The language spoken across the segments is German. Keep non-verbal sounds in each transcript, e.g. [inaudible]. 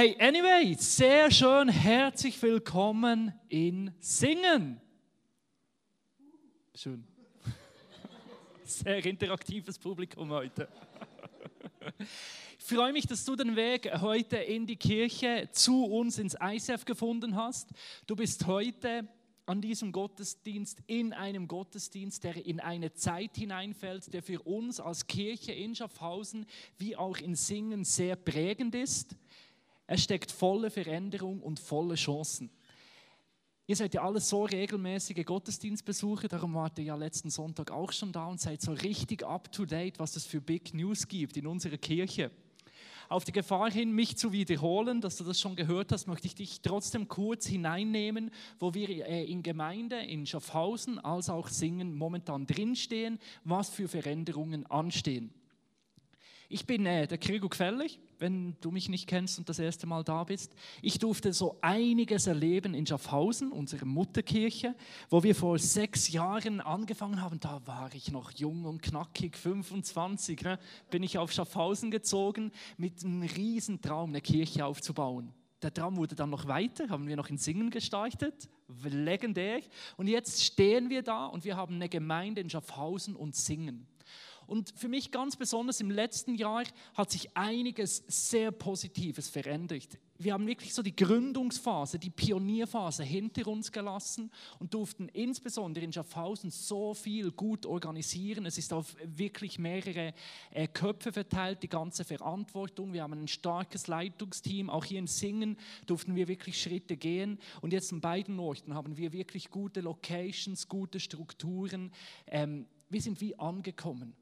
Hey, anyway, sehr schön, herzlich willkommen in Singen. Schön. [laughs] Sehr interaktives Publikum heute. Ich freue mich, dass du den Weg heute in die Kirche zu uns ins ICF gefunden hast. Du bist heute an diesem Gottesdienst in einem Gottesdienst, der in eine Zeit hineinfällt, der für uns als Kirche in Schaffhausen wie auch in Singen sehr prägend ist. Er steckt voller Veränderung und voller Chancen. Ihr seid ja alle so regelmäßige Gottesdienstbesucher, darum wart ihr ja letzten Sonntag auch schon da und seid so richtig up to date, was es für Big News gibt in unserer Kirche. Auf die Gefahr hin, mich zu wiederholen, dass du das schon gehört hast, möchte ich dich trotzdem kurz hineinnehmen, wo wir äh, in Gemeinde in Schaffhausen als auch Singen momentan drinstehen, was für Veränderungen anstehen. Ich bin äh, der Krigo Gefällig, wenn du mich nicht kennst und das erste Mal da bist. Ich durfte so einiges erleben in Schaffhausen, unserer Mutterkirche, wo wir vor sechs Jahren angefangen haben. Da war ich noch jung und knackig, 25. Ne? Bin ich auf Schaffhausen gezogen mit einem riesen Traum, eine Kirche aufzubauen. Der Traum wurde dann noch weiter, haben wir noch in Singen gestartet, legendär. Und jetzt stehen wir da und wir haben eine Gemeinde in Schaffhausen und Singen. Und für mich ganz besonders im letzten Jahr hat sich einiges sehr Positives verändert. Wir haben wirklich so die Gründungsphase, die Pionierphase hinter uns gelassen und durften insbesondere in Schaffhausen so viel gut organisieren. Es ist auf wirklich mehrere äh, Köpfe verteilt, die ganze Verantwortung. Wir haben ein starkes Leitungsteam. Auch hier in Singen durften wir wirklich Schritte gehen. Und jetzt an beiden Orten haben wir wirklich gute Locations, gute Strukturen. Ähm, wir sind wie angekommen.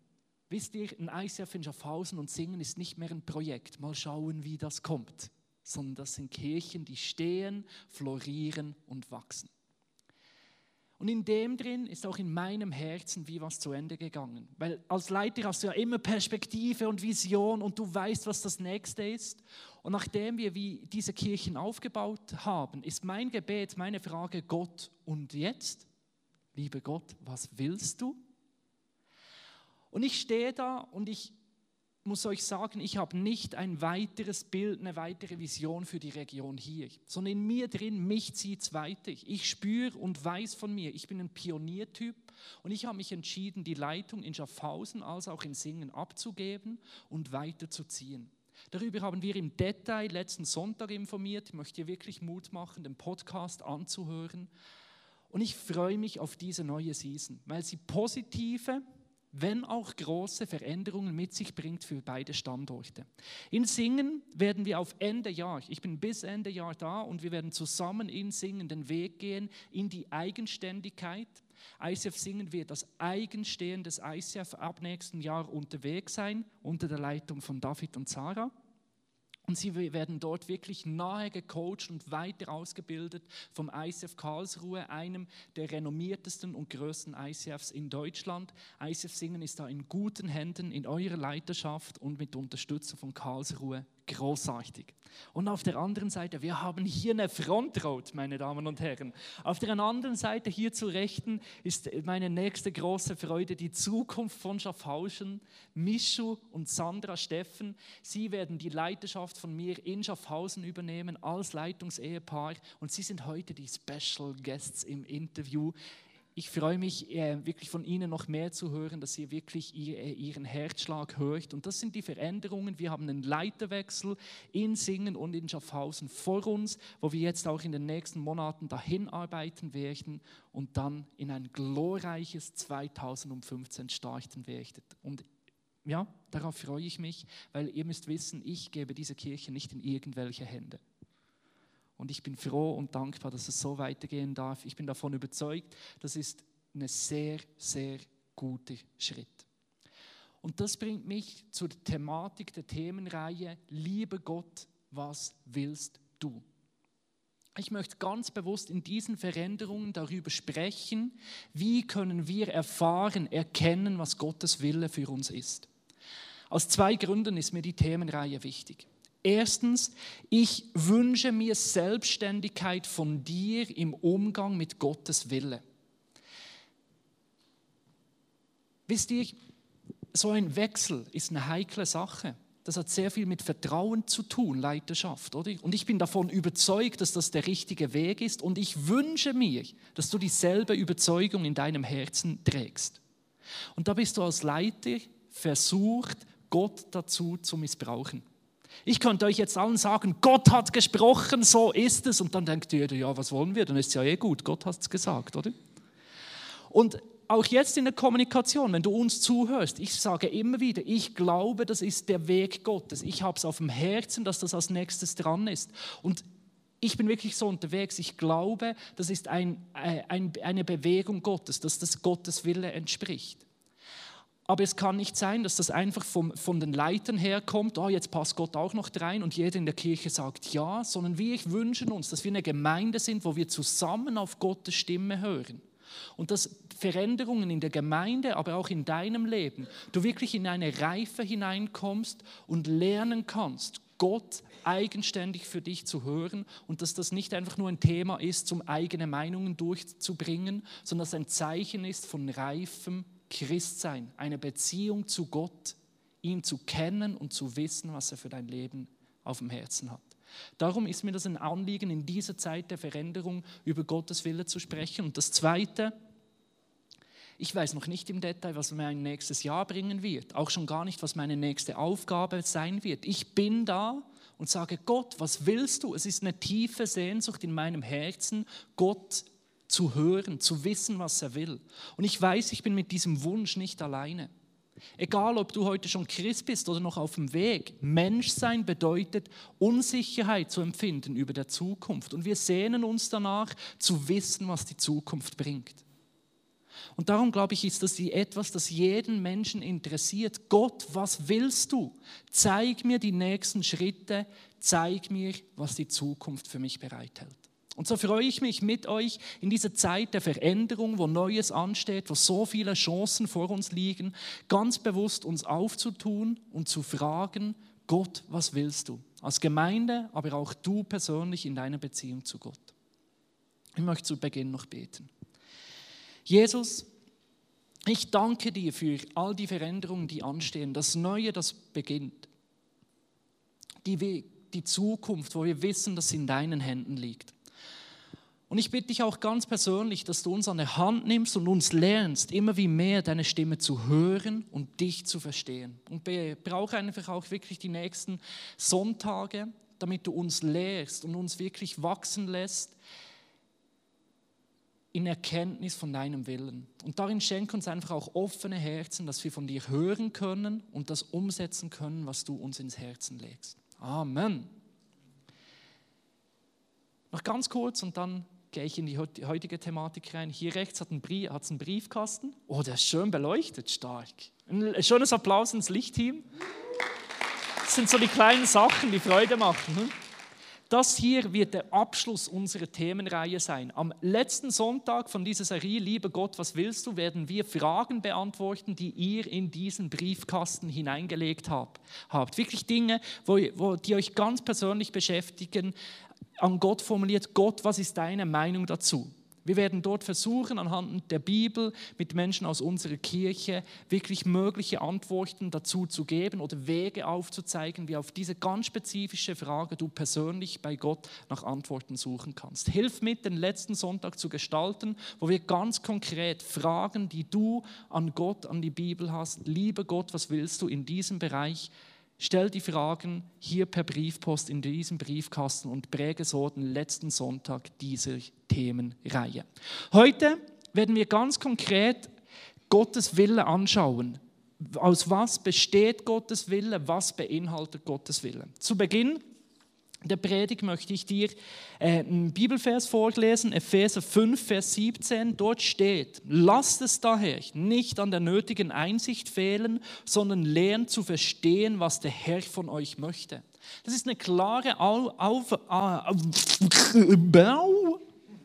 Wisst ihr, ein ICF in Schaffhausen und Singen ist nicht mehr ein Projekt. Mal schauen, wie das kommt. Sondern das sind Kirchen, die stehen, florieren und wachsen. Und in dem drin ist auch in meinem Herzen wie was zu Ende gegangen. Weil als Leiter hast du ja immer Perspektive und Vision und du weißt, was das nächste ist. Und nachdem wir wie diese Kirchen aufgebaut haben, ist mein Gebet, meine Frage, Gott, und jetzt? Lieber Gott, was willst du? Und ich stehe da und ich muss euch sagen, ich habe nicht ein weiteres Bild, eine weitere Vision für die Region hier, sondern in mir drin, mich zieht es weiter. Ich spüre und weiß von mir, ich bin ein Pioniertyp und ich habe mich entschieden, die Leitung in Schaffhausen als auch in Singen abzugeben und weiterzuziehen. Darüber haben wir im Detail letzten Sonntag informiert. Ich möchte dir wirklich Mut machen, den Podcast anzuhören. Und ich freue mich auf diese neue Season, weil sie positive, wenn auch große Veränderungen mit sich bringt für beide Standorte. In Singen werden wir auf Ende Jahr, ich bin bis Ende Jahr da und wir werden zusammen in Singen den Weg gehen in die Eigenständigkeit. ICF Singen wird das Eigenstehen des ICF ab nächsten Jahr unterwegs sein, unter der Leitung von David und Sarah. Und sie werden dort wirklich nahe gecoacht und weiter ausgebildet vom ICF Karlsruhe, einem der renommiertesten und größten ICFs in Deutschland. ICF Singen ist da in guten Händen in eurer Leiterschaft und mit Unterstützung von Karlsruhe großartig. Und auf der anderen Seite, wir haben hier eine Frontroad, meine Damen und Herren. Auf der anderen Seite, hier zu Rechten, ist meine nächste große Freude die Zukunft von Schaffhausen. Mischu und Sandra Steffen, sie werden die Leiterschaft von mir in Schaffhausen übernehmen als Leitungsehepaar und sie sind heute die Special Guests im Interview ich freue mich äh, wirklich von Ihnen noch mehr zu hören, dass ihr wirklich äh, Ihren Herzschlag hört. Und das sind die Veränderungen. Wir haben einen Leiterwechsel in Singen und in Schaffhausen vor uns, wo wir jetzt auch in den nächsten Monaten dahin arbeiten werden und dann in ein glorreiches 2015 starten werden. Und ja, darauf freue ich mich, weil ihr müsst wissen, ich gebe diese Kirche nicht in irgendwelche Hände. Und ich bin froh und dankbar, dass es so weitergehen darf. Ich bin davon überzeugt, das ist ein sehr, sehr guter Schritt. Und das bringt mich zur Thematik der Themenreihe, liebe Gott, was willst du? Ich möchte ganz bewusst in diesen Veränderungen darüber sprechen, wie können wir erfahren, erkennen, was Gottes Wille für uns ist. Aus zwei Gründen ist mir die Themenreihe wichtig. Erstens, ich wünsche mir Selbstständigkeit von dir im Umgang mit Gottes Wille. Wisst ihr, so ein Wechsel ist eine heikle Sache. das hat sehr viel mit Vertrauen zu tun, Leiterschaft, oder? Und ich bin davon überzeugt, dass das der richtige Weg ist und ich wünsche mir, dass du dieselbe Überzeugung in deinem Herzen trägst. Und da bist du als Leiter versucht, Gott dazu zu missbrauchen. Ich könnte euch jetzt allen sagen, Gott hat gesprochen, so ist es. Und dann denkt ihr, ja, was wollen wir? Dann ist es ja eh gut, Gott hat es gesagt, oder? Und auch jetzt in der Kommunikation, wenn du uns zuhörst, ich sage immer wieder, ich glaube, das ist der Weg Gottes. Ich habe es auf dem Herzen, dass das als nächstes dran ist. Und ich bin wirklich so unterwegs. Ich glaube, das ist ein, äh, ein, eine Bewegung Gottes, dass das Gottes Wille entspricht. Aber es kann nicht sein, dass das einfach vom, von den Leitern herkommt, oh, jetzt passt Gott auch noch rein und jeder in der Kirche sagt ja, sondern wir wünschen uns, dass wir eine Gemeinde sind, wo wir zusammen auf Gottes Stimme hören. Und dass Veränderungen in der Gemeinde, aber auch in deinem Leben, du wirklich in eine Reife hineinkommst und lernen kannst, Gott eigenständig für dich zu hören und dass das nicht einfach nur ein Thema ist, um eigene Meinungen durchzubringen, sondern dass ein Zeichen ist von reifem Christsein, eine Beziehung zu Gott, ihn zu kennen und zu wissen, was er für dein Leben auf dem Herzen hat. Darum ist mir das ein Anliegen, in dieser Zeit der Veränderung über Gottes Wille zu sprechen. Und das Zweite, ich weiß noch nicht im Detail, was mein nächstes Jahr bringen wird, auch schon gar nicht, was meine nächste Aufgabe sein wird. Ich bin da und sage, Gott, was willst du? Es ist eine tiefe Sehnsucht in meinem Herzen, Gott zu hören, zu wissen, was er will. Und ich weiß, ich bin mit diesem Wunsch nicht alleine. Egal, ob du heute schon Christ bist oder noch auf dem Weg, Menschsein bedeutet Unsicherheit zu empfinden über der Zukunft. Und wir sehnen uns danach zu wissen, was die Zukunft bringt. Und darum glaube ich, ist das etwas, das jeden Menschen interessiert. Gott, was willst du? Zeig mir die nächsten Schritte, zeig mir, was die Zukunft für mich bereithält. Und so freue ich mich mit euch in dieser Zeit der Veränderung, wo Neues ansteht, wo so viele Chancen vor uns liegen, ganz bewusst uns aufzutun und zu fragen, Gott, was willst du? Als Gemeinde, aber auch du persönlich in deiner Beziehung zu Gott. Ich möchte zu Beginn noch beten. Jesus, ich danke dir für all die Veränderungen, die anstehen, das Neue, das beginnt, die, die Zukunft, wo wir wissen, dass sie in deinen Händen liegt. Und ich bitte dich auch ganz persönlich, dass du uns an der Hand nimmst und uns lernst, immer wie mehr deine Stimme zu hören und dich zu verstehen. Und brauche einfach auch wirklich die nächsten Sonntage, damit du uns lehrst und uns wirklich wachsen lässt in Erkenntnis von deinem Willen. Und darin schenk uns einfach auch offene Herzen, dass wir von dir hören können und das umsetzen können, was du uns ins Herzen legst. Amen. Noch ganz kurz und dann gehe ich in die heutige Thematik rein. Hier rechts hat es einen, Briefkasten. Oh, der ist schön beleuchtet, stark. Ein schönes Applaus ins Lichtteam. Das sind so die kleinen Sachen, die Freude machen. Hm? Das hier wird der Abschluss unserer Themenreihe sein. Am letzten Sonntag von dieser Serie Liebe Gott, was willst du, werden wir Fragen beantworten, die ihr in diesen Briefkasten hineingelegt habt. Wirklich Dinge, wo, die euch ganz persönlich beschäftigen, an Gott formuliert, Gott, was ist deine Meinung dazu? Wir werden dort versuchen, anhand der Bibel mit Menschen aus unserer Kirche wirklich mögliche Antworten dazu zu geben oder Wege aufzuzeigen, wie auf diese ganz spezifische Frage du persönlich bei Gott nach Antworten suchen kannst. Hilf mit, den letzten Sonntag zu gestalten, wo wir ganz konkret Fragen, die du an Gott, an die Bibel hast, liebe Gott, was willst du in diesem Bereich Stell die Fragen hier per Briefpost in diesem Briefkasten und präge so den letzten Sonntag dieser Themenreihe. Heute werden wir ganz konkret Gottes Wille anschauen. Aus was besteht Gottes Wille? Was beinhaltet Gottes Wille? Zu Beginn der Predigt möchte ich dir äh, einen Bibelvers vorlesen, Epheser 5, Vers 17. Dort steht, lasst es daher nicht an der nötigen Einsicht fehlen, sondern lernt zu verstehen, was der Herr von euch möchte. Das ist eine klare Auf,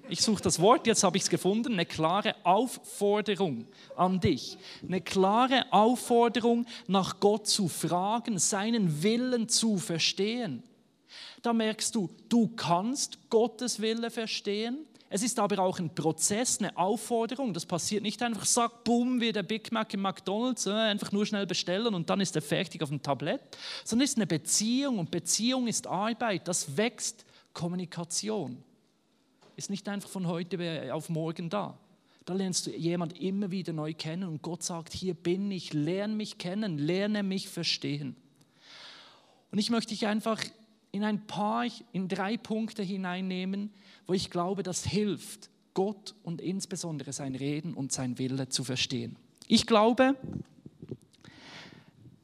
ich suche das Wort, jetzt habe ich es gefunden, eine klare Aufforderung an dich. Eine klare Aufforderung, nach Gott zu fragen, seinen Willen zu verstehen da merkst du, du kannst Gottes Wille verstehen. Es ist aber auch ein Prozess, eine Aufforderung. Das passiert nicht einfach, sag, bumm, wie der Big Mac im McDonald's, äh, einfach nur schnell bestellen und dann ist er fertig auf dem Tablett, sondern es ist eine Beziehung und Beziehung ist Arbeit. Das wächst Kommunikation. Ist nicht einfach von heute auf morgen da. Da lernst du jemand immer wieder neu kennen und Gott sagt, hier bin ich, lerne mich kennen, lerne mich verstehen. Und ich möchte dich einfach in ein paar, in drei Punkte hineinnehmen, wo ich glaube, das hilft, Gott und insbesondere sein Reden und sein Wille zu verstehen. Ich glaube,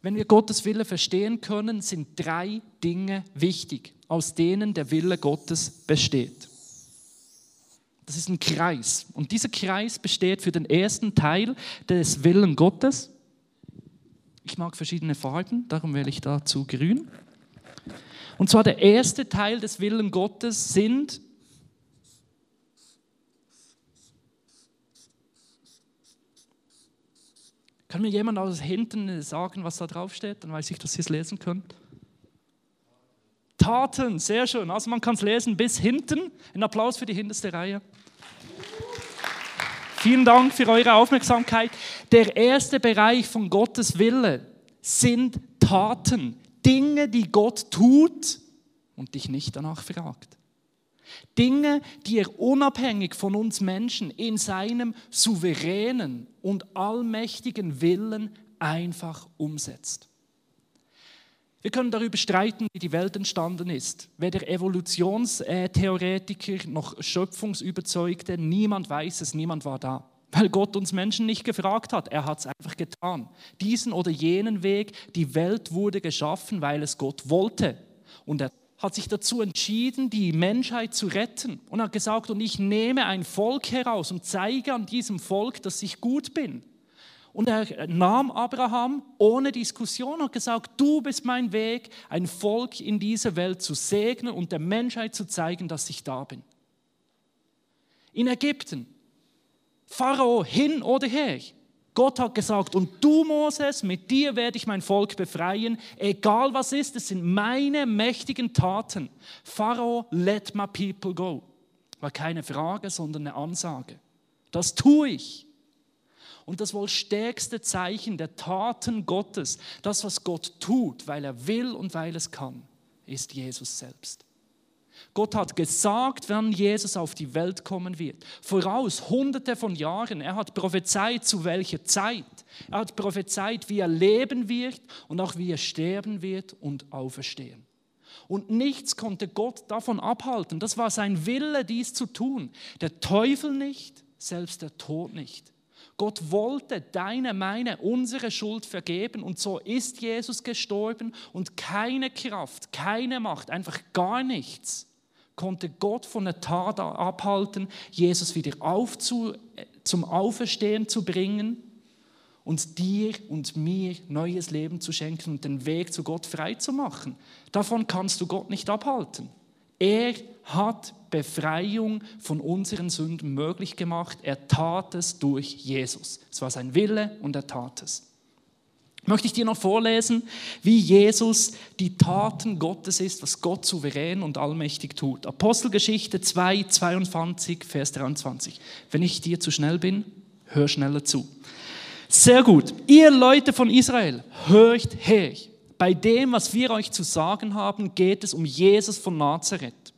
wenn wir Gottes Wille verstehen können, sind drei Dinge wichtig, aus denen der Wille Gottes besteht. Das ist ein Kreis. Und dieser Kreis besteht für den ersten Teil des Willen Gottes. Ich mag verschiedene Farben, darum wähle ich dazu grün. Und zwar der erste Teil des Willen Gottes sind Kann mir jemand aus hinten sagen, was da drauf steht? Dann weiß ich, dass ihr es lesen könnt. Taten, sehr schön. Also man kann es lesen bis hinten. Ein Applaus für die hinterste Reihe. Vielen Dank für eure Aufmerksamkeit. Der erste Bereich von Gottes Wille sind Taten, Dinge, die Gott tut und dich nicht danach fragt. Dinge, die er unabhängig von uns Menschen in seinem souveränen und allmächtigen Willen einfach umsetzt. Wir können darüber streiten, wie die Welt entstanden ist. Weder Evolutionstheoretiker noch Schöpfungsüberzeugte, niemand weiß es, niemand war da. Weil Gott uns Menschen nicht gefragt hat, er hat es einfach getan. Diesen oder jenen Weg, die Welt wurde geschaffen, weil es Gott wollte. Und er hat sich dazu entschieden, die Menschheit zu retten und hat gesagt, und ich nehme ein Volk heraus und zeige an diesem Volk, dass ich gut bin. Und er nahm Abraham ohne Diskussion und gesagt, du bist mein Weg, ein Volk in dieser Welt zu segnen und der Menschheit zu zeigen, dass ich da bin. In Ägypten, Pharao hin oder her, Gott hat gesagt, und du Moses, mit dir werde ich mein Volk befreien, egal was ist, es sind meine mächtigen Taten. Pharao, let my people go. War keine Frage, sondern eine Ansage. Das tue ich. Und das wohl stärkste Zeichen der Taten Gottes, das, was Gott tut, weil er will und weil es kann, ist Jesus selbst. Gott hat gesagt, wann Jesus auf die Welt kommen wird. Voraus, hunderte von Jahren. Er hat prophezeit, zu welcher Zeit. Er hat prophezeit, wie er leben wird und auch wie er sterben wird und auferstehen. Und nichts konnte Gott davon abhalten. Das war sein Wille, dies zu tun. Der Teufel nicht, selbst der Tod nicht. Gott wollte deine, meine, unsere Schuld vergeben und so ist Jesus gestorben und keine Kraft, keine Macht, einfach gar nichts konnte Gott von der Tat abhalten, Jesus wieder aufzu, zum Auferstehen zu bringen und dir und mir neues Leben zu schenken und den Weg zu Gott frei zu machen. Davon kannst du Gott nicht abhalten. Er hat Befreiung von unseren Sünden möglich gemacht. Er tat es durch Jesus. Es war sein Wille und er tat es möchte ich dir noch vorlesen, wie Jesus die Taten Gottes ist, was Gott souverän und allmächtig tut. Apostelgeschichte 2, 22, Vers 23. Wenn ich dir zu schnell bin, hör schneller zu. Sehr gut. Ihr Leute von Israel, hört her. Bei dem, was wir euch zu sagen haben, geht es um Jesus von Nazareth.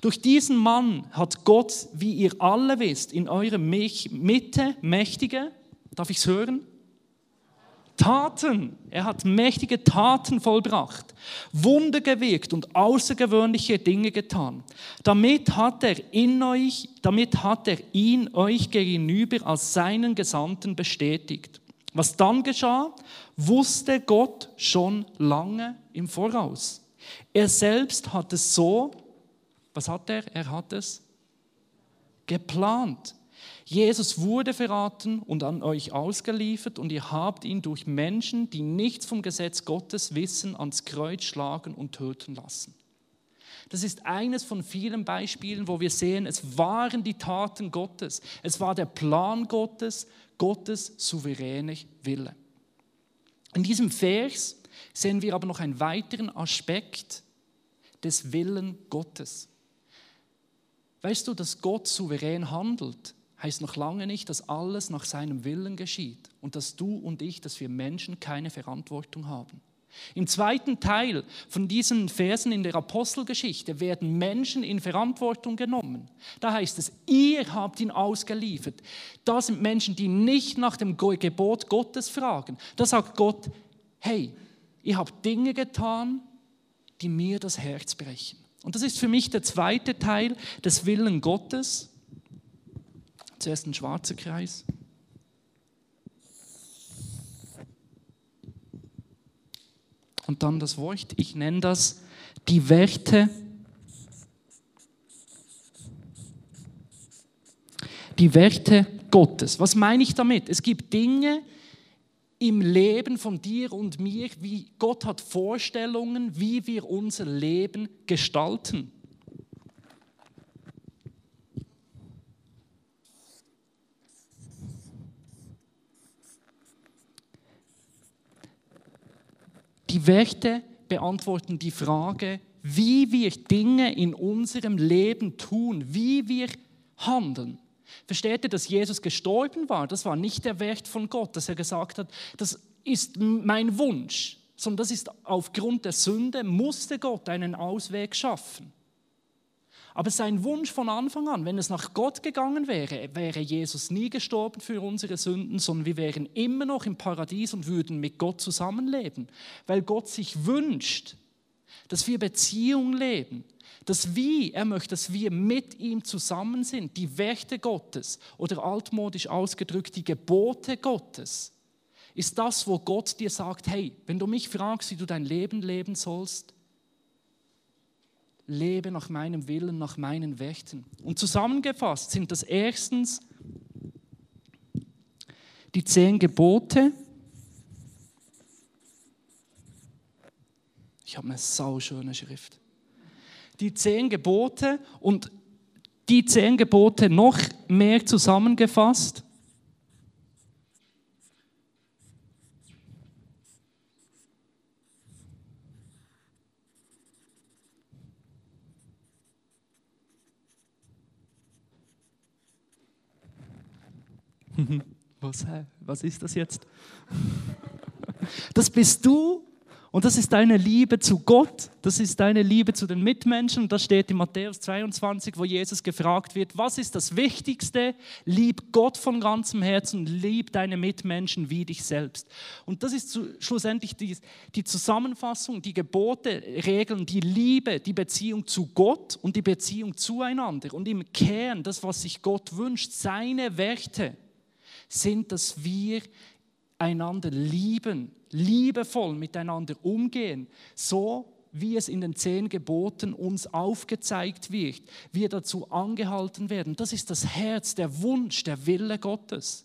Durch diesen Mann hat Gott, wie ihr alle wisst, in eurer Mitte mächtige, darf ich es hören? Taten. Er hat mächtige Taten vollbracht, Wunder gewirkt und außergewöhnliche Dinge getan. Damit hat er in euch, damit hat er ihn euch gegenüber als seinen Gesandten bestätigt. Was dann geschah, wusste Gott schon lange im Voraus. Er selbst hat es so, was hat er? Er hat es geplant. Jesus wurde verraten und an euch ausgeliefert und ihr habt ihn durch Menschen, die nichts vom Gesetz Gottes wissen, ans Kreuz schlagen und töten lassen. Das ist eines von vielen Beispielen, wo wir sehen, es waren die Taten Gottes, es war der Plan Gottes, Gottes souveräne Wille. In diesem Vers sehen wir aber noch einen weiteren Aspekt des Willen Gottes. Weißt du, dass Gott souverän handelt, heißt noch lange nicht, dass alles nach seinem Willen geschieht und dass du und ich, dass wir Menschen keine Verantwortung haben. Im zweiten Teil von diesen Versen in der Apostelgeschichte werden Menschen in Verantwortung genommen. Da heißt es, ihr habt ihn ausgeliefert. Da sind Menschen, die nicht nach dem Gebot Gottes fragen. Da sagt Gott, hey, ihr habt Dinge getan, die mir das Herz brechen. Und das ist für mich der zweite Teil des Willen Gottes. Zuerst ein schwarzer Kreis. Und dann das Wort, ich nenne das die Werte. Die Werte Gottes. Was meine ich damit? Es gibt Dinge, im Leben von dir und mir, wie Gott hat Vorstellungen, wie wir unser Leben gestalten. Die Werte beantworten die Frage, wie wir Dinge in unserem Leben tun, wie wir handeln. Versteht ihr, dass Jesus gestorben war? Das war nicht der Wert von Gott, dass er gesagt hat, das ist mein Wunsch, sondern das ist aufgrund der Sünde, musste Gott einen Ausweg schaffen. Aber sein Wunsch von Anfang an, wenn es nach Gott gegangen wäre, wäre Jesus nie gestorben für unsere Sünden, sondern wir wären immer noch im Paradies und würden mit Gott zusammenleben, weil Gott sich wünscht, dass wir Beziehung leben, das Wie, er möchte, dass wir mit ihm zusammen sind, die Werte Gottes oder altmodisch ausgedrückt die Gebote Gottes, ist das, wo Gott dir sagt, hey, wenn du mich fragst, wie du dein Leben leben sollst, lebe nach meinem Willen, nach meinen Werten. Und zusammengefasst sind das erstens die zehn Gebote. Ich habe eine sauschöne Schrift die zehn Gebote und die zehn Gebote noch mehr zusammengefasst. [laughs] Was, was ist das jetzt? [laughs] Das bist du und das ist deine Liebe zu Gott, das ist deine Liebe zu den Mitmenschen. Das steht in Matthäus 22, wo Jesus gefragt wird, was ist das Wichtigste? Lieb Gott von ganzem Herzen, lieb deine Mitmenschen wie dich selbst. Und das ist schlussendlich die, die Zusammenfassung, die Gebote, Regeln, die Liebe, die Beziehung zu Gott und die Beziehung zueinander. Und im Kern, das, was sich Gott wünscht, seine Werte sind, dass wir einander lieben, liebevoll miteinander umgehen, so wie es in den zehn Geboten uns aufgezeigt wird, wir dazu angehalten werden. Das ist das Herz, der Wunsch, der Wille Gottes.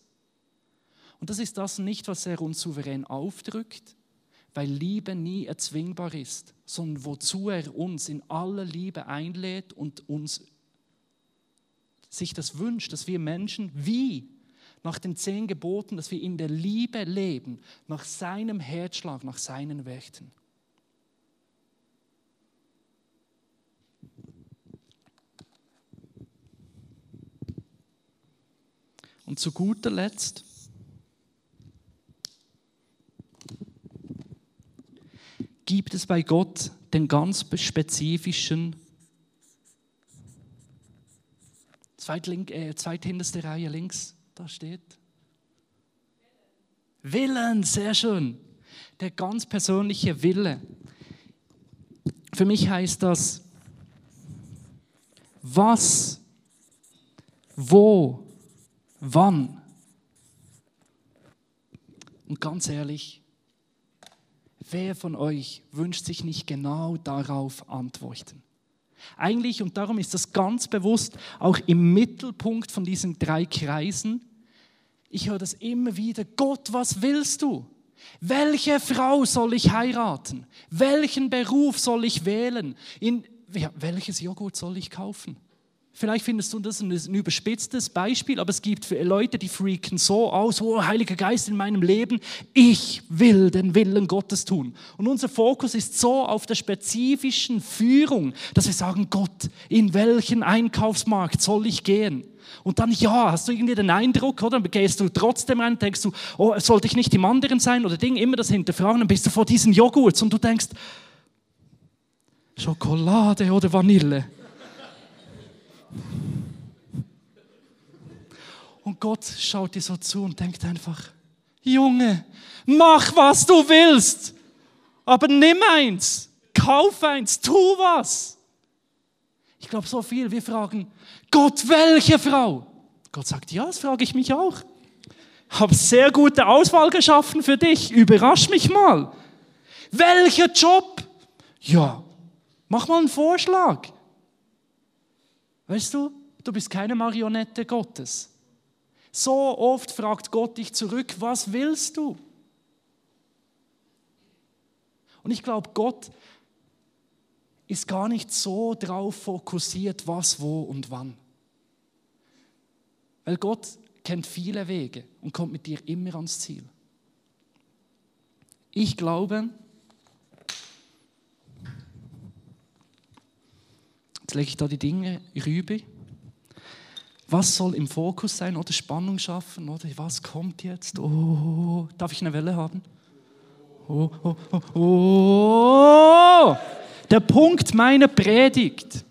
Und das ist das nicht, was er uns souverän aufdrückt, weil Liebe nie erzwingbar ist, sondern wozu er uns in aller Liebe einlädt und uns sich das wünscht, dass wir Menschen wie nach den zehn Geboten, dass wir in der Liebe leben, nach seinem Herzschlag, nach seinen Werten. Und zu guter Letzt gibt es bei Gott den ganz spezifischen äh, zweithinterste Reihe links da steht? Willen, sehr schön. Der ganz persönliche Wille. Für mich heißt das, was, wo, wann. Und ganz ehrlich, wer von euch wünscht sich nicht genau darauf Antworten? Eigentlich, und darum ist das ganz bewusst auch im Mittelpunkt von diesen drei Kreisen, ich höre das immer wieder, Gott, was willst du? Welche Frau soll ich heiraten? Welchen Beruf soll ich wählen? In, ja, welches Joghurt soll ich kaufen? Vielleicht findest du das ein, überspitztes Beispiel, aber es gibt Leute, die freaken so aus, oh, Heiliger Geist in meinem Leben, ich will den Willen Gottes tun. Und unser Fokus ist so auf der spezifischen Führung, dass wir sagen, Gott, in welchen Einkaufsmarkt soll ich gehen? Und dann, ja, hast du irgendwie den Eindruck, oder? Dann gehst du trotzdem rein, denkst du, oh, sollte ich nicht im anderen sein oder Ding, immer das hinterfragen, dann bist du vor diesen Joghurts und du denkst, Schokolade oder Vanille. Und Gott schaut dir so zu und denkt einfach, Junge, mach was du willst, aber nimm eins, kauf eins, tu was. Ich glaube so viel, wir fragen, Gott, welche Frau? Gott sagt, ja, das frage ich mich auch. Habe sehr gute Auswahl geschaffen für dich, überrasch mich mal. Welcher Job? Ja, mach mal einen Vorschlag. Weißt du, du bist keine Marionette Gottes. So oft fragt Gott dich zurück, was willst du? Und ich glaube, Gott ist gar nicht so drauf fokussiert, was, wo und wann. Weil Gott kennt viele Wege und kommt mit dir immer ans Ziel. Ich glaube, jetzt lege ich da die Dinge rüber was soll im Fokus sein oder Spannung schaffen oder was kommt jetzt? Oh, darf ich eine Welle haben? Oh, oh, oh, oh. Der Punkt meiner Predigt.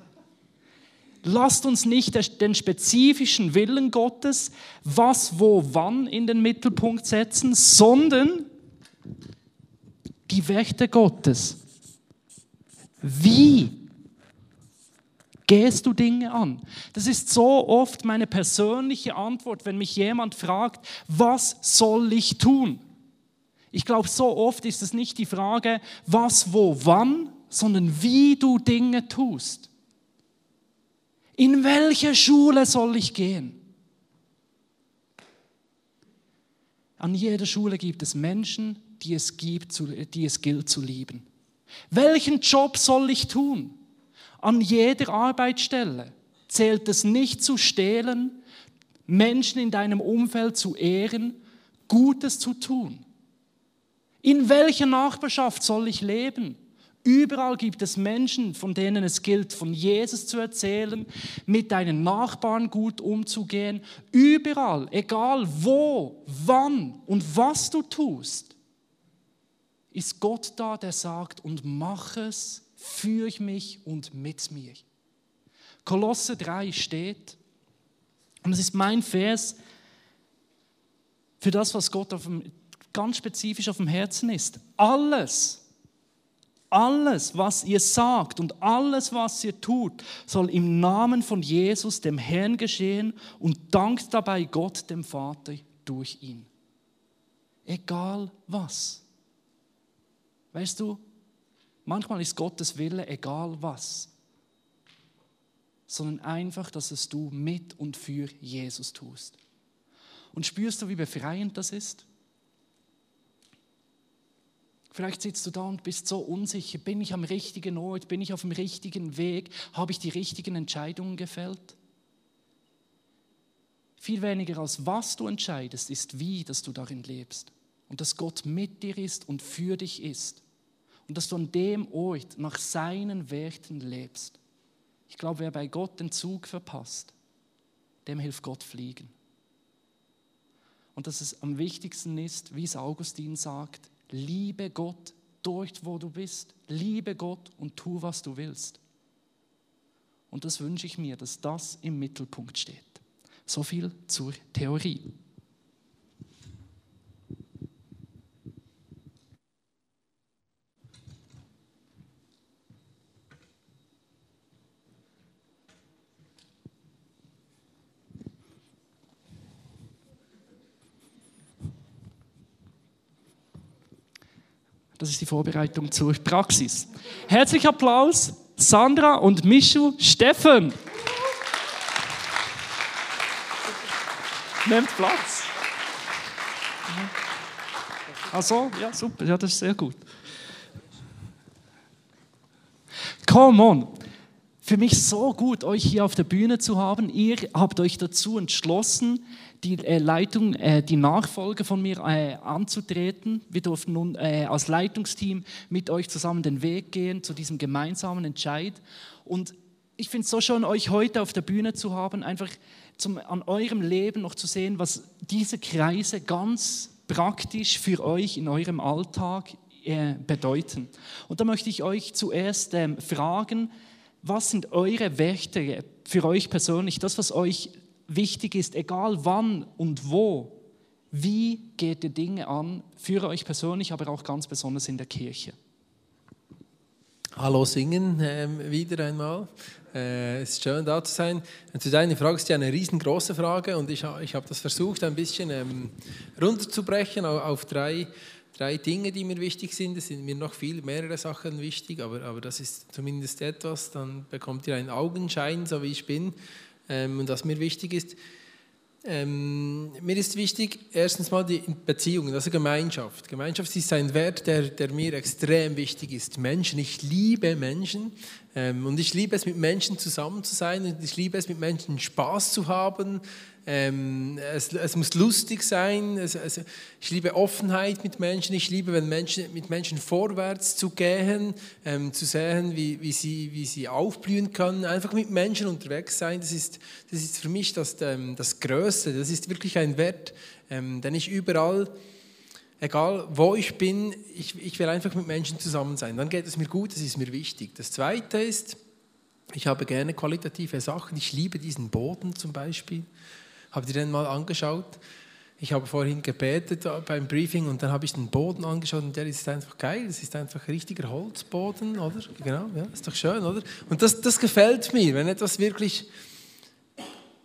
Lasst uns nicht den spezifischen Willen Gottes, was, wo, wann in den Mittelpunkt setzen, sondern die Werte Gottes. Wie gehst du Dinge an? Das ist so oft meine persönliche Antwort, wenn mich jemand fragt, was soll ich tun? Ich glaube, so oft ist es nicht die Frage, was, wo, wann, sondern wie du Dinge tust. In welche Schule soll ich gehen? An jeder Schule gibt es Menschen, die es, gibt, die es gilt zu lieben. Welchen Job soll ich tun? An jeder Arbeitsstelle zählt es nicht zu stehlen, Menschen in deinem Umfeld zu ehren, Gutes zu tun. In welcher Nachbarschaft soll ich leben? Überall gibt es Menschen, von denen es gilt, von Jesus zu erzählen, mit deinen Nachbarn gut umzugehen. Überall, egal wo, wann und was du tust, ist Gott da, der sagt, und mach es für mich und mit mir. Kolosse 3 steht, und es ist mein Vers für das, was Gott dem, ganz spezifisch auf dem Herzen ist. Alles, alles, was ihr sagt und alles, was ihr tut, soll im Namen von Jesus, dem Herrn, geschehen und dankt dabei Gott, dem Vater, durch ihn. Egal was. Weißt du, Manchmal ist Gottes Wille egal was, sondern einfach, dass es du mit und für Jesus tust. Und spürst du, wie befreiend das ist? Vielleicht sitzt du da und bist so unsicher, bin ich am richtigen Ort, bin ich auf dem richtigen Weg, habe ich die richtigen Entscheidungen gefällt? Viel weniger als was du entscheidest, ist wie, dass du darin lebst und dass Gott mit dir ist und für dich ist und dass du an dem Ort nach seinen Werten lebst. Ich glaube, wer bei Gott den Zug verpasst, dem hilft Gott fliegen. Und dass es am wichtigsten ist, wie es Augustin sagt, liebe Gott dort, wo du bist. Liebe Gott und tu, was du willst. Und das wünsche ich mir, dass das im Mittelpunkt steht. So viel zur Theorie. Das ist die Vorbereitung zur Praxis. Herzlichen Applaus, Sandra und Michu Steffen. Nehmt Platz. Also, ja, super, ja, das ist sehr gut. Come on. Für mich so gut, euch hier auf der Bühne zu haben. Ihr habt euch dazu entschlossen, die äh, Leitung, äh, die Nachfolge von mir äh, anzutreten. Wir durften nun äh, als Leitungsteam mit euch zusammen den Weg gehen zu diesem gemeinsamen Entscheid. Und ich finde es so schön, euch heute auf der Bühne zu haben, einfach zum, an eurem Leben noch zu sehen, was diese Kreise ganz praktisch für euch in eurem Alltag äh, bedeuten. Und da möchte ich euch zuerst ähm, fragen, was sind eure Werte für euch persönlich, das, was euch wichtig ist, egal wann und wo? Wie geht ihr Dinge an, für euch persönlich, aber auch ganz besonders in der Kirche? Hallo Singen ähm, wieder einmal. Äh, es ist schön da zu sein. Zu deiner Frage ist ja eine riesengroße Frage und ich, ich habe das versucht ein bisschen ähm, runterzubrechen auf, auf drei drei Dinge, die mir wichtig sind. Es sind mir noch viel mehrere Sachen wichtig, aber, aber das ist zumindest etwas. Dann bekommt ihr einen Augenschein, so wie ich bin. Ähm, und was mir wichtig ist, ähm, mir ist wichtig, erstens mal die Beziehungen, also Gemeinschaft. Gemeinschaft ist ein Wert, der, der mir extrem wichtig ist. Menschen, ich liebe Menschen ähm, und ich liebe es, mit Menschen zusammen zu sein und ich liebe es, mit Menschen Spaß zu haben, ähm, es, es, muss lustig sein. Es, es, ich liebe Offenheit mit Menschen. Ich liebe, wenn Menschen, mit Menschen vorwärts zu gehen, ähm, zu sehen, wie, wie, sie, wie sie aufblühen können. Einfach mit Menschen unterwegs sein, das ist, das ist für mich das, ähm, das Größte. Das ist wirklich ein Wert, ähm, den ich überall, egal wo ich bin, ich, ich will einfach mit Menschen zusammen sein. Dann geht es mir gut, das ist mir wichtig. Das Zweite ist, ich habe gerne qualitative Sachen. Ich liebe diesen Boden zum Beispiel. Habt ihr den mal angeschaut? Ich habe vorhin gebetet beim Briefing und dann habe ich den Boden angeschaut und der ist einfach geil. Es ist einfach richtiger Holzboden, oder? Genau, ja, ist doch schön, oder? Und das, das gefällt mir, wenn etwas wirklich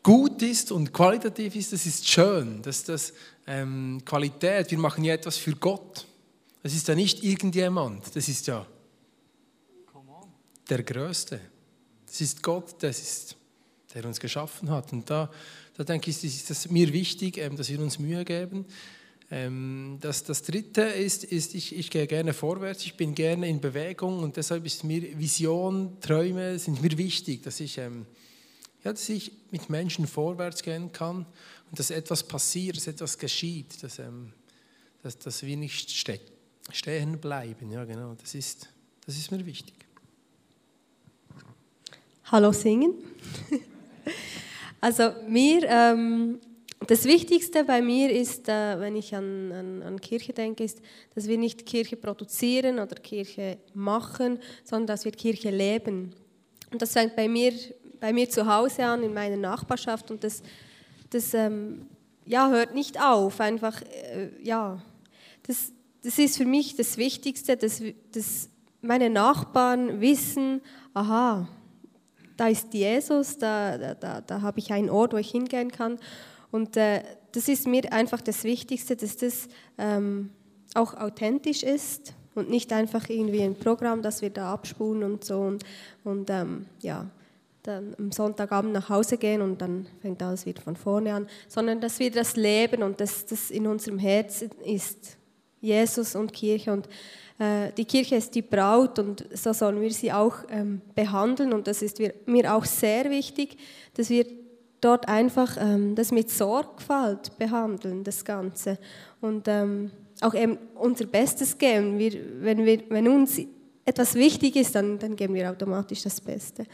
gut ist und qualitativ ist, das ist schön. Das, das ähm, Qualität, wir machen ja etwas für Gott. Das ist ja nicht irgendjemand, das ist ja der Größte. Das ist Gott, das ist, der uns geschaffen hat. Und da da denke ich, ist es mir wichtig, ähm, dass wir uns Mühe geben. Ähm, das, das Dritte ist, ist ich, ich gehe gerne vorwärts, ich bin gerne in Bewegung und deshalb ist mir Vision, Träume sind mir wichtig, dass ich, ähm, ja, dass ich mit Menschen vorwärts gehen kann und dass etwas passiert, dass etwas geschieht, dass, dass, dass wir nicht ste stehen bleiben. Ja, genau, das ist, das ist mir wichtig. Hallo Singen. Also mir, ähm, das Wichtigste bei mir ist, äh, wenn ich an, an, an, Kirche denke, ist, dass wir nicht Kirche produzieren oder Kirche machen, sondern dass wir Kirche leben. Und das fängt bei mir, bei mir zu Hause an, in meiner Nachbarschaft und das, das ähm, ja, hört nicht auf. Einfach, äh, ja, das, das ist für mich das Wichtigste, dass, dass meine Nachbarn wissen, aha, da ist Jesus, da, da, da, habe ich einen Ort, wo ich hingehen kann. Und äh, das ist mir einfach das Wichtigste, dass das ähm, auch authentisch ist und nicht einfach irgendwie ein Programm, das wir da abspulen und so. Und, und ähm, ja, dann am Sonntagabend nach Hause gehen und dann fängt alles wieder von vorne an, sondern dass wir das leben und dass das in unserem Herzen ist. Jesus und Kirche und äh, die Kirche ist die Braut und so sollen wir sie auch ähm, behandeln. Und das ist mir auch sehr wichtig, dass wir dort einfach ähm, das mit Sorgfalt behandeln, das Ganze. Und ähm, auch eben unser Bestes geben. Wir, wenn, wir, wenn uns etwas wichtig ist, dann, dann geben wir automatisch das Beste.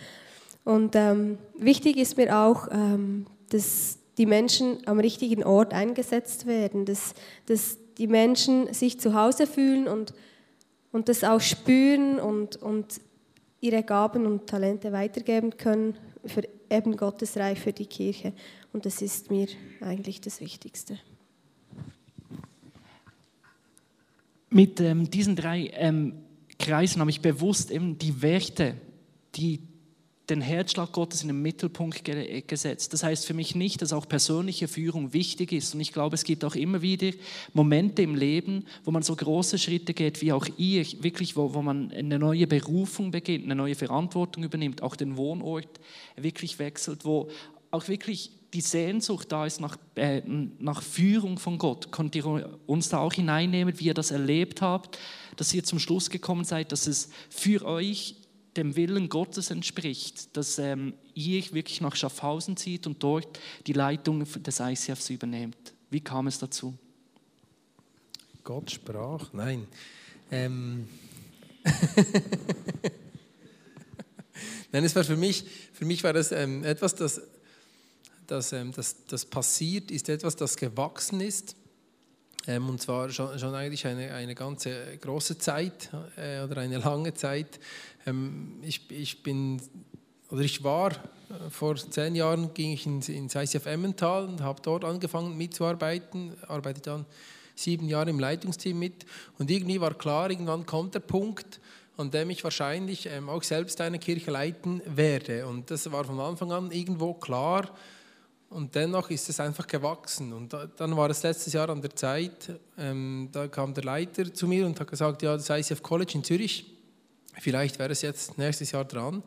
Und ähm, wichtig ist mir auch, ähm, dass die Menschen am richtigen Ort eingesetzt werden, dass, dass die Menschen sich zu Hause fühlen und und das auch spüren und, und ihre Gaben und Talente weitergeben können für eben Gottes Reich, für die Kirche. Und das ist mir eigentlich das Wichtigste. Mit ähm, diesen drei ähm, Kreisen habe ich bewusst eben die Werte, die den Herzschlag Gottes in den Mittelpunkt gesetzt. Das heißt für mich nicht, dass auch persönliche Führung wichtig ist. Und ich glaube, es gibt auch immer wieder Momente im Leben, wo man so große Schritte geht, wie auch ihr, wirklich, wo, wo man eine neue Berufung beginnt, eine neue Verantwortung übernimmt, auch den Wohnort wirklich wechselt, wo auch wirklich die Sehnsucht da ist nach, äh, nach Führung von Gott. Könnt ihr uns da auch hineinnehmen, wie ihr das erlebt habt, dass ihr zum Schluss gekommen seid, dass es für euch dem Willen Gottes entspricht, dass ähm, ihr wirklich nach Schaffhausen zieht und dort die Leitung des ICFs übernehmt. Wie kam es dazu? Gott sprach, nein. Ähm. [laughs] nein, es war für mich, für mich war das ähm, etwas, das, das, ähm, das, das passiert ist, etwas, das gewachsen ist. Ähm, und zwar schon, schon eigentlich eine, eine ganze große Zeit äh, oder eine lange Zeit. Ähm, ich, ich bin oder ich war äh, vor zehn Jahren ging ich ins, ins ICF Emmental und habe dort angefangen mitzuarbeiten, arbeite dann sieben Jahre im Leitungsteam mit und irgendwie war klar, irgendwann kommt der Punkt, an dem ich wahrscheinlich ähm, auch selbst eine Kirche leiten werde und das war von Anfang an irgendwo klar und dennoch ist es einfach gewachsen und da, dann war es letztes Jahr an der Zeit, ähm, da kam der Leiter zu mir und hat gesagt, ja das ICF College in Zürich, vielleicht wäre es jetzt nächstes Jahr dran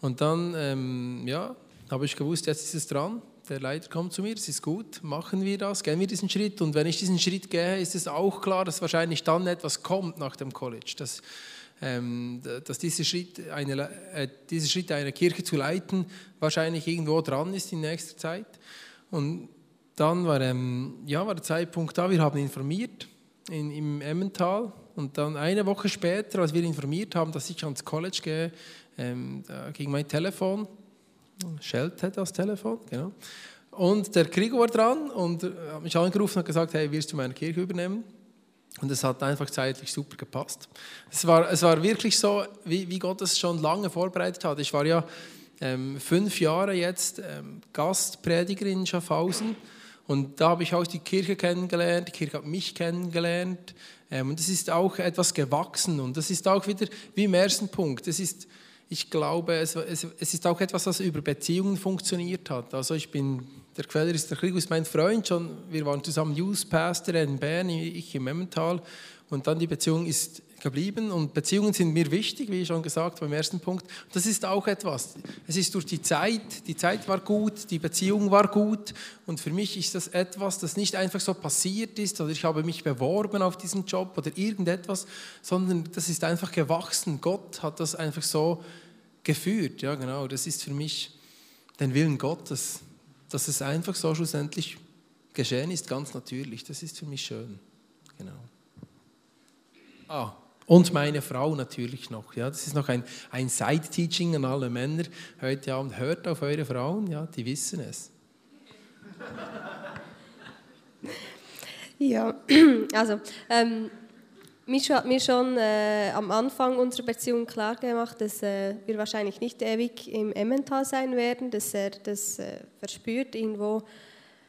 und dann, ähm, ja, habe ich gewusst, jetzt ist es dran. Der Leiter kommt zu mir, es ist gut, machen wir das, gehen wir diesen Schritt. Und wenn ich diesen Schritt gehe, ist es auch klar, dass wahrscheinlich dann etwas kommt nach dem College. Ähm, dass dieser Schritt, eine, äh, dieser Schritt, eine Kirche zu leiten, wahrscheinlich irgendwo dran ist in nächster Zeit. Und dann war, ähm, ja, war der Zeitpunkt da, wir haben informiert in, im Emmental. Und dann eine Woche später, als wir informiert haben, dass ich ans College gehe, ähm, ging mein Telefon, Schelt hat das Telefon, genau. Und der Gregor war dran und hat mich angerufen und gesagt, hey, wirst du meine Kirche übernehmen? Und es hat einfach zeitlich super gepasst. Es war, es war wirklich so, wie, wie Gott es schon lange vorbereitet hat. Ich war ja ähm, fünf Jahre jetzt ähm, Gastprediger in Schaffhausen und da habe ich auch die Kirche kennengelernt, die Kirche hat mich kennengelernt ähm, und es ist auch etwas gewachsen und das ist auch wieder wie im ersten Punkt. Es ist ich glaube, es, es, es, ist auch etwas, was über Beziehungen funktioniert hat. Also ich bin, der Queller ist der Krieg ist mein Freund schon, wir waren zusammen Youth Pastor in Bern, ich im Emmental und dann die Beziehung ist geblieben und Beziehungen sind mir wichtig, wie schon gesagt beim ersten Punkt. Das ist auch etwas. Es ist durch die Zeit, die Zeit war gut, die Beziehung war gut und für mich ist das etwas, das nicht einfach so passiert ist oder ich habe mich beworben auf diesen Job oder irgendetwas, sondern das ist einfach gewachsen. Gott hat das einfach so geführt. Ja, genau. Das ist für mich den Willen Gottes, dass es einfach so schlussendlich geschehen ist, ganz natürlich. Das ist für mich schön. Genau. Ah, und meine Frau natürlich noch. Ja, das ist noch ein, ein Side-Teaching an alle Männer heute Abend. Hört auf eure Frauen, ja, die wissen es. Ja, [clears throat] also ähm, Micho hat mir schon äh, am Anfang unserer Beziehung klar gemacht, dass äh, wir wahrscheinlich nicht ewig im Emmental sein werden, dass er das äh, verspürt irgendwo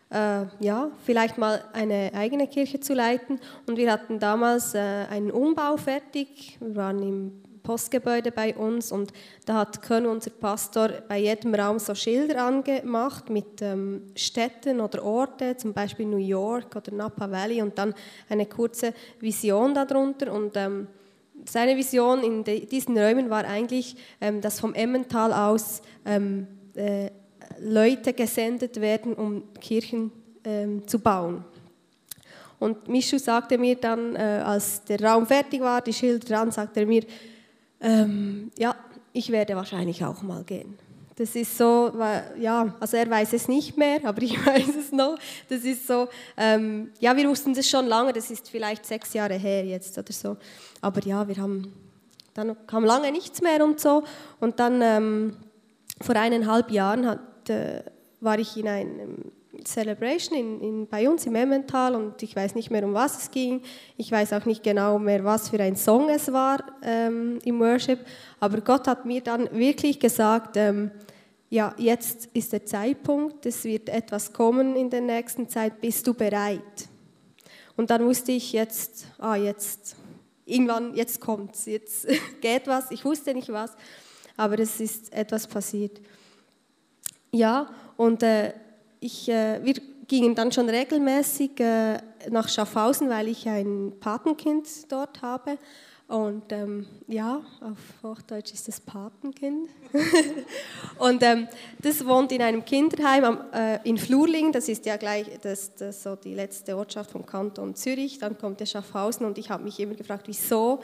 äh, ja, vielleicht mal eine eigene Kirche zu leiten. Und wir hatten damals äh, einen Umbau fertig. Wir waren im Postgebäude bei uns und da hat Köln, unser Pastor, bei jedem Raum so Schilder angemacht mit ähm, Städten oder Orten, zum Beispiel New York oder Napa Valley und dann eine kurze Vision darunter und ähm, seine Vision in diesen Räumen war eigentlich, ähm, dass vom Emmental aus ähm, äh, Leute gesendet werden, um Kirchen ähm, zu bauen. Und Mischu sagte mir dann, äh, als der Raum fertig war, die Schilder dran, sagte er mir, ähm, ja, ich werde wahrscheinlich auch mal gehen. Das ist so, ja, also er weiß es nicht mehr, aber ich [laughs] weiß es noch. Das ist so, ähm, ja, wir wussten das schon lange, das ist vielleicht sechs Jahre her jetzt oder so. Aber ja, wir haben, dann kam lange nichts mehr und so. Und dann ähm, vor eineinhalb Jahren hat äh, war ich in einem Celebration in, in, bei uns im Emmental und ich weiß nicht mehr, um was es ging. Ich weiß auch nicht genau mehr, was für ein Song es war ähm, im Worship. Aber Gott hat mir dann wirklich gesagt, ähm, ja, jetzt ist der Zeitpunkt, es wird etwas kommen in der nächsten Zeit, bist du bereit? Und dann wusste ich jetzt, ah, jetzt, irgendwann, jetzt kommt's, jetzt [laughs] geht was. Ich wusste nicht was, aber es ist etwas passiert. Ja, und äh, ich, äh, wir gingen dann schon regelmäßig äh, nach Schaffhausen, weil ich ein Patenkind dort habe. Und ähm, ja, auf Hochdeutsch ist das Patenkind. [laughs] und ähm, das wohnt in einem Kinderheim am, äh, in Flurling, das ist ja gleich das, das so die letzte Ortschaft vom Kanton Zürich. Dann kommt der Schaffhausen und ich habe mich immer gefragt, wieso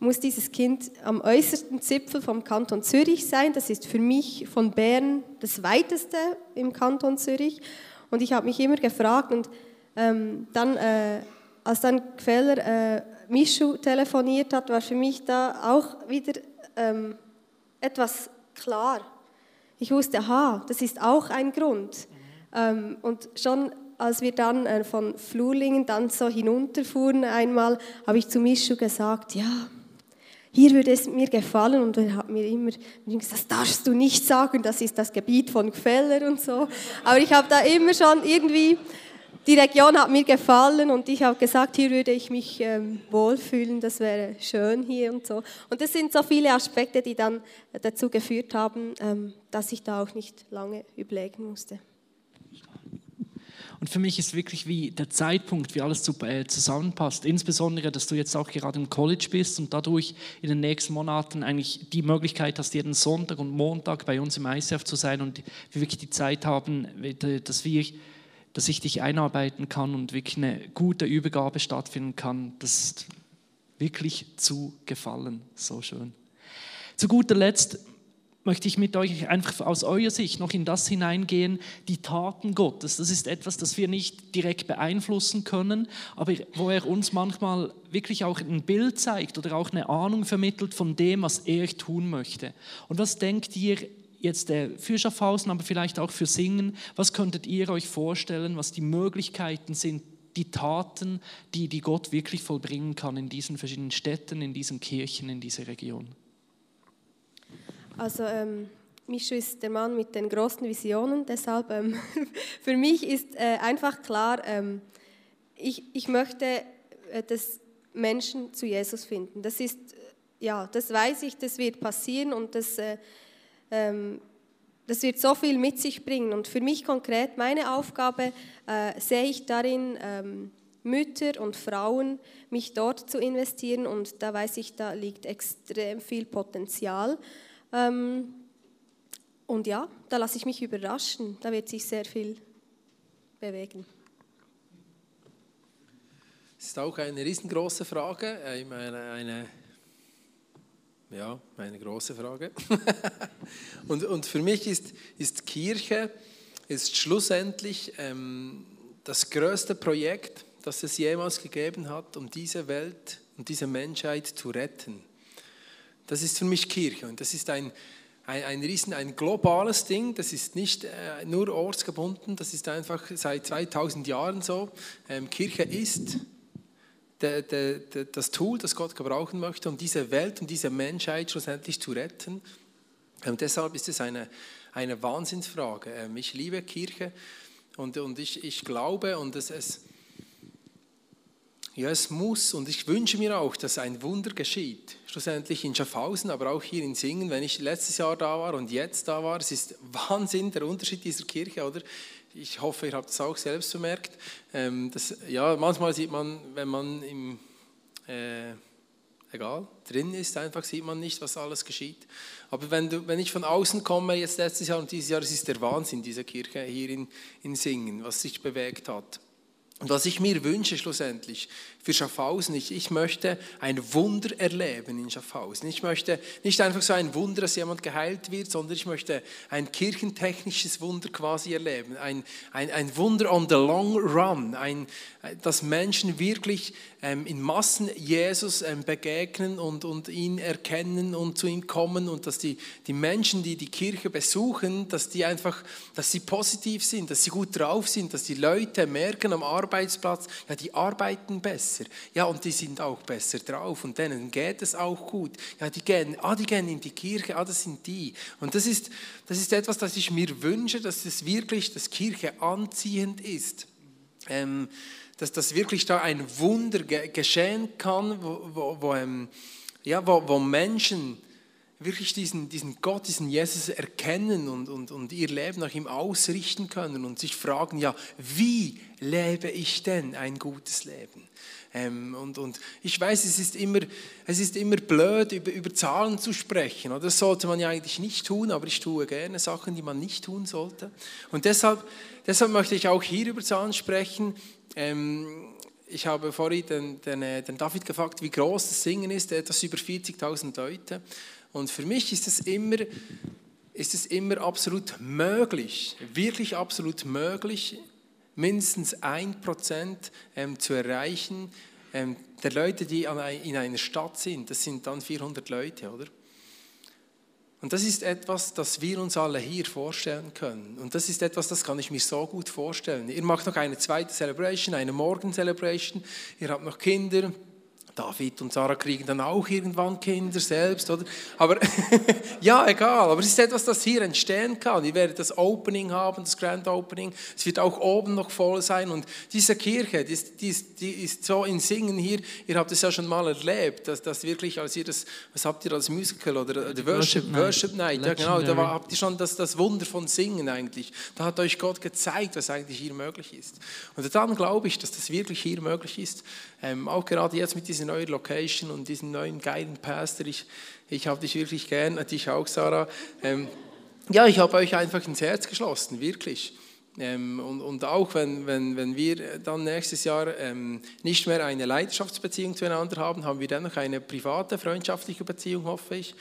muss dieses Kind am äußersten Zipfel vom Kanton Zürich sein. Das ist für mich von Bern das weiteste im Kanton Zürich. Und ich habe mich immer gefragt und ähm, dann, äh, als dann Gfeller äh, Mischu telefoniert hat, war für mich da auch wieder ähm, etwas klar. Ich wusste, aha, das ist auch ein Grund. Ähm, und schon als wir dann äh, von Flurlingen dann so hinunterfuhren einmal, habe ich zu Mischu gesagt, ja, hier würde es mir gefallen und er hat mir immer gesagt, das darfst du nicht sagen, das ist das Gebiet von Gfeller und so. Aber ich habe da immer schon irgendwie, die Region hat mir gefallen und ich habe gesagt, hier würde ich mich ähm, wohlfühlen, das wäre schön hier und so. Und das sind so viele Aspekte, die dann dazu geführt haben, ähm, dass ich da auch nicht lange überlegen musste. Und für mich ist wirklich wie der Zeitpunkt, wie alles äh, zusammenpasst. Insbesondere, dass du jetzt auch gerade im College bist und dadurch in den nächsten Monaten eigentlich die Möglichkeit hast, jeden Sonntag und Montag bei uns im ICF zu sein und wir wirklich die Zeit haben, dass wir dass ich dich einarbeiten kann und wirklich eine gute Übergabe stattfinden kann. Das ist wirklich zu gefallen. So schön. Zu guter Letzt möchte ich mit euch einfach aus eurer Sicht noch in das hineingehen, die Taten Gottes. Das ist etwas, das wir nicht direkt beeinflussen können, aber wo er uns manchmal wirklich auch ein Bild zeigt oder auch eine Ahnung vermittelt von dem, was er tun möchte. Und was denkt ihr jetzt für Schaffhausen, aber vielleicht auch für Singen, was könntet ihr euch vorstellen, was die Möglichkeiten sind, die Taten, die, die Gott wirklich vollbringen kann in diesen verschiedenen Städten, in diesen Kirchen, in dieser Region? Also ähm, Mischu ist der Mann mit den großen Visionen, deshalb ähm, [laughs] für mich ist äh, einfach klar, ähm, ich, ich möchte, äh, dass Menschen zu Jesus finden. Das ist, äh, ja, das weiß ich, das wird passieren und das, äh, ähm, das wird so viel mit sich bringen. Und für mich konkret, meine Aufgabe äh, sehe ich darin, ähm, Mütter und Frauen, mich dort zu investieren und da weiß ich, da liegt extrem viel Potenzial. Ähm, und ja, da lasse ich mich überraschen. Da wird sich sehr viel bewegen. Das ist auch eine riesengroße Frage, äh, eine, eine ja, eine große Frage. [laughs] und, und für mich ist, ist Kirche ist schlussendlich ähm, das größte Projekt, das es jemals gegeben hat, um diese Welt und diese Menschheit zu retten. Das ist für mich Kirche und das ist ein, ein, ein, riesen, ein globales Ding, das ist nicht äh, nur ortsgebunden, das ist einfach seit 2000 Jahren so. Ähm, Kirche ist de, de, de, das Tool, das Gott gebrauchen möchte, um diese Welt und diese Menschheit schlussendlich zu retten. Und deshalb ist es eine, eine Wahnsinnsfrage. Ähm, ich liebe Kirche und, und ich, ich glaube und es, es ja, es muss und ich wünsche mir auch, dass ein Wunder geschieht. Schlussendlich in Schaffhausen, aber auch hier in Singen, wenn ich letztes Jahr da war und jetzt da war. Es ist Wahnsinn, der Unterschied dieser Kirche, oder? Ich hoffe, ihr habt es auch selbst bemerkt. Ähm, das, ja, manchmal sieht man, wenn man im, äh, egal, drin ist, einfach sieht man nicht, was alles geschieht. Aber wenn, du, wenn ich von außen komme, jetzt letztes Jahr und dieses Jahr, es ist der Wahnsinn, dieser Kirche hier in, in Singen, was sich bewegt hat. Und was ich mir wünsche schlussendlich für Schaffhausen, ich, ich möchte ein Wunder erleben in Schaffhausen. Ich möchte nicht einfach so ein Wunder, dass jemand geheilt wird, sondern ich möchte ein kirchentechnisches Wunder quasi erleben. Ein, ein, ein Wunder on the long run, ein, dass Menschen wirklich ähm, in Massen Jesus ähm, begegnen und, und ihn erkennen und zu ihm kommen und dass die, die Menschen, die die Kirche besuchen, dass die einfach, dass sie positiv sind, dass sie gut drauf sind, dass die Leute merken am Arbeitsplatz, ja, die arbeiten besser, ja, und die sind auch besser drauf und denen geht es auch gut. Ja, die gehen, ah, die gehen in die Kirche, ah, das sind die. Und das ist, das ist etwas, das ich mir wünsche, dass es wirklich, dass Kirche anziehend ist. Ähm, dass das wirklich da ein Wunder geschehen kann, wo, wo, wo, ähm, ja, wo, wo Menschen wirklich diesen, diesen Gott, diesen Jesus erkennen und, und, und ihr Leben nach ihm ausrichten können und sich fragen, ja, wie lebe ich denn ein gutes Leben? Ähm, und, und ich weiß, es ist immer, es ist immer blöd, über, über Zahlen zu sprechen. Oder? Das sollte man ja eigentlich nicht tun, aber ich tue gerne Sachen, die man nicht tun sollte. Und deshalb, deshalb möchte ich auch hier über Zahlen sprechen. Ähm, ich habe vorhin den, den, äh, den, David gefragt, wie groß das Singen ist, etwas über 40.000 Leute. Und für mich ist es immer, ist es immer absolut möglich, wirklich absolut möglich, mindestens ein Prozent ähm, zu erreichen ähm, der Leute, die in einer Stadt sind. Das sind dann 400 Leute, oder? Und das ist etwas, das wir uns alle hier vorstellen können. Und das ist etwas, das kann ich mir so gut vorstellen. Ihr macht noch eine zweite Celebration, eine Morgen-Celebration. Ihr habt noch Kinder. David und Sarah kriegen dann auch irgendwann Kinder selbst, oder? Aber [laughs] ja, egal. Aber es ist etwas, das hier entstehen kann. Ihr werdet das Opening haben, das Grand Opening. Es wird auch oben noch voll sein. Und diese Kirche, die ist, die ist, die ist so in Singen hier. Ihr habt es ja schon mal erlebt, dass das wirklich, als ihr das, was habt ihr als Musical oder die Worship, Worship Night? Worship Night ja, genau. Da war, habt ihr schon das, das Wunder von Singen eigentlich. Da hat euch Gott gezeigt, was eigentlich hier möglich ist. Und dann glaube ich, dass das wirklich hier möglich ist. Ähm, auch gerade jetzt mit dieser neuen Location und diesem neuen geilen Pastor. Ich, ich habe dich wirklich gern, dich auch, Sarah. Ähm, ja, ich habe euch einfach ins Herz geschlossen, wirklich. Ähm, und, und, auch wenn, wenn, wenn wir dann nächstes Jahr ähm, nicht mehr eine Leidenschaftsbeziehung zueinander haben, haben wir dann noch eine private, freundschaftliche Beziehung, hoffe ich.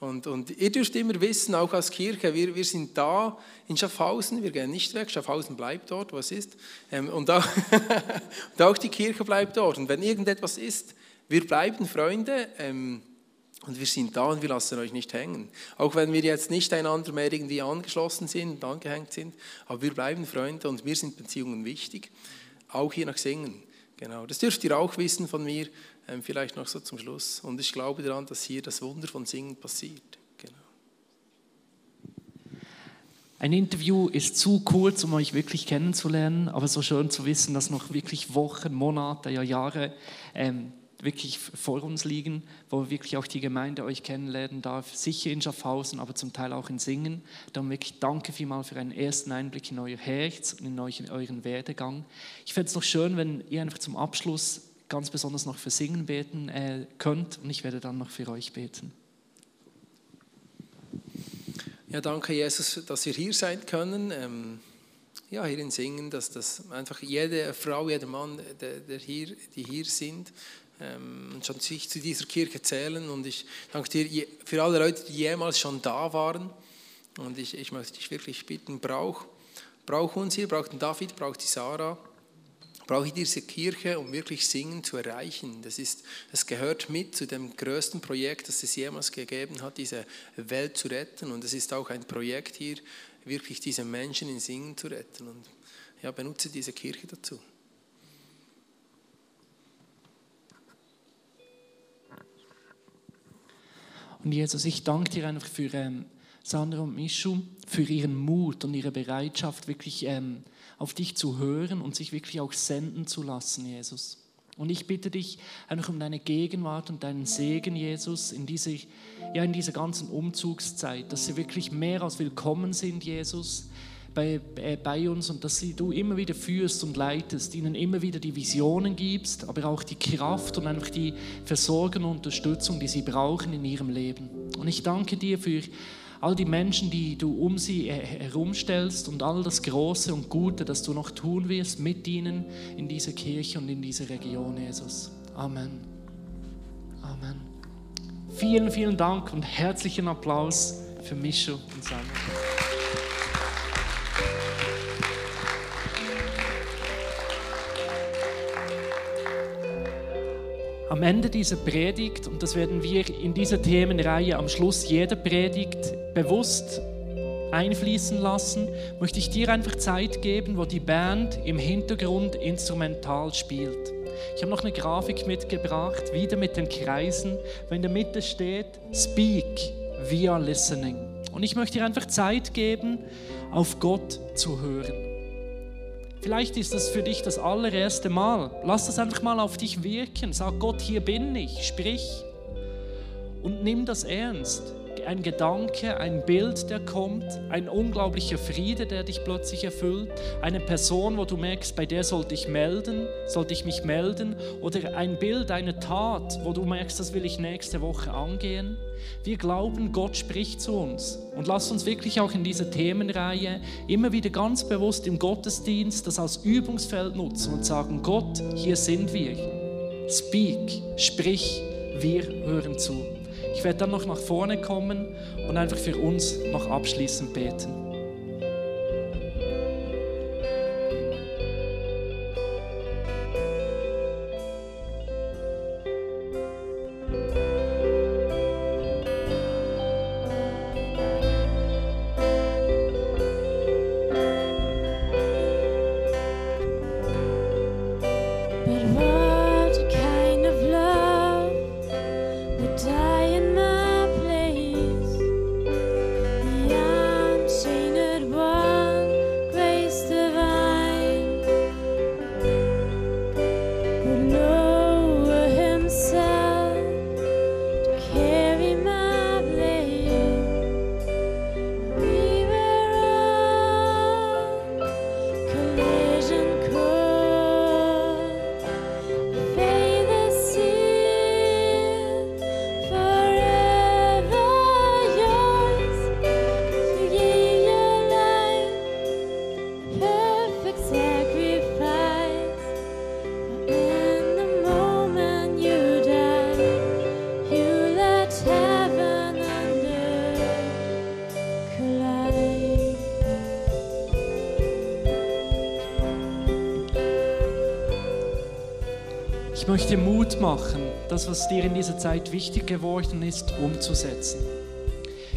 Und, und, ihr dürft immer wissen, auch als Kirche, wir, wir sind da in Schaffhausen, wir gehen nicht weg, Schaffhausen bleibt dort, was ist. Ähm, und, auch, [laughs] und, auch, die Kirche bleibt dort. Und wenn irgendetwas ist, wir bleiben Freunde ähm, und wir sind da und wir lassen euch nicht hängen. Auch wenn wir jetzt nicht einander mehr irgendwie angeschlossen sind und angehängt sind, aber wir bleiben Freunde und mir sind Beziehungen wichtig, auch hier nach Singen. Genau, das dürft ihr auch wissen von mir. Ähm, vielleicht noch so zum Schluss. Und ich glaube daran, dass hier das Wunder von Singen passiert. Genau. Ein Interview ist zu kurz, um euch wirklich kennenzulernen, aber so schön zu wissen, dass noch wirklich Wochen, Monate, ja Jahre ähm, wirklich vor uns liegen, wo wirklich auch die Gemeinde euch kennenlernen darf, sicher in Schaffhausen, aber zum Teil auch in Singen. Darum wirklich danke vielmal für einen ersten Einblick in euer Herz und in euren Werdegang. Ich fände es noch schön, wenn ihr einfach zum Abschluss ganz besonders noch für Singen beten äh, könnt und ich werde dann noch für euch beten. Ja, danke Jesus, dass wir hier sein können. Ähm, ja, hier in Singen, dass das einfach jede Frau, jeder Mann, der, der hier, die hier sind, ähm, schon sich zu dieser Kirche zählen. Und ich danke dir für alle Leute, die jemals schon da waren. Und ich, ich möchte dich wirklich bitten, brauch, brauch uns hier, brauch den David, brauch die Sarah brauche ich diese Kirche, um wirklich Singen zu erreichen. Das, ist, das gehört mit zu dem größten Projekt, das es jemals gegeben hat, diese Welt zu retten. Und es ist auch ein Projekt hier, wirklich diese Menschen in Singen zu retten. Und ja, benutze diese Kirche dazu. Und Jesus, ich danke dir einfach für ähm, Sandra und Mischu, für ihren Mut und ihre Bereitschaft, wirklich ähm, auf dich zu hören und sich wirklich auch senden zu lassen, Jesus. Und ich bitte dich einfach um deine Gegenwart und deinen Segen, Jesus, in dieser, ja, in dieser ganzen Umzugszeit, dass sie wirklich mehr als willkommen sind, Jesus, bei, äh, bei uns und dass sie, du immer wieder führst und leitest, ihnen immer wieder die Visionen gibst, aber auch die Kraft und einfach die Versorgung und Unterstützung, die sie brauchen in ihrem Leben. Und ich danke dir für all die Menschen, die du um sie herumstellst und all das Große und Gute, das du noch tun wirst mit ihnen in dieser Kirche und in dieser Region, Jesus. Amen. Amen. Vielen, vielen Dank und herzlichen Applaus für Mischo und Samuel. Am Ende dieser Predigt, und das werden wir in dieser Themenreihe am Schluss jeder Predigt bewusst einfließen lassen, möchte ich dir einfach Zeit geben, wo die Band im Hintergrund instrumental spielt. Ich habe noch eine Grafik mitgebracht, wieder mit den Kreisen, wo in der Mitte steht Speak, are listening. Und ich möchte dir einfach Zeit geben, auf Gott zu hören. Vielleicht ist das für dich das allererste Mal. Lass das einfach mal auf dich wirken. Sag Gott, hier bin ich, sprich. Und nimm das ernst. Ein Gedanke, ein Bild, der kommt, ein unglaublicher Friede, der dich plötzlich erfüllt, eine Person, wo du merkst, bei der sollte ich melden, sollte ich mich melden, oder ein Bild, eine Tat, wo du merkst, das will ich nächste Woche angehen. Wir glauben, Gott spricht zu uns. Und lasst uns wirklich auch in dieser Themenreihe immer wieder ganz bewusst im Gottesdienst das als Übungsfeld nutzen und sagen, Gott, hier sind wir. Speak, sprich, wir hören zu. Ich werde dann noch nach vorne kommen und einfach für uns noch abschließend beten. Möchte Mut machen, das, was dir in dieser Zeit wichtig geworden ist, umzusetzen.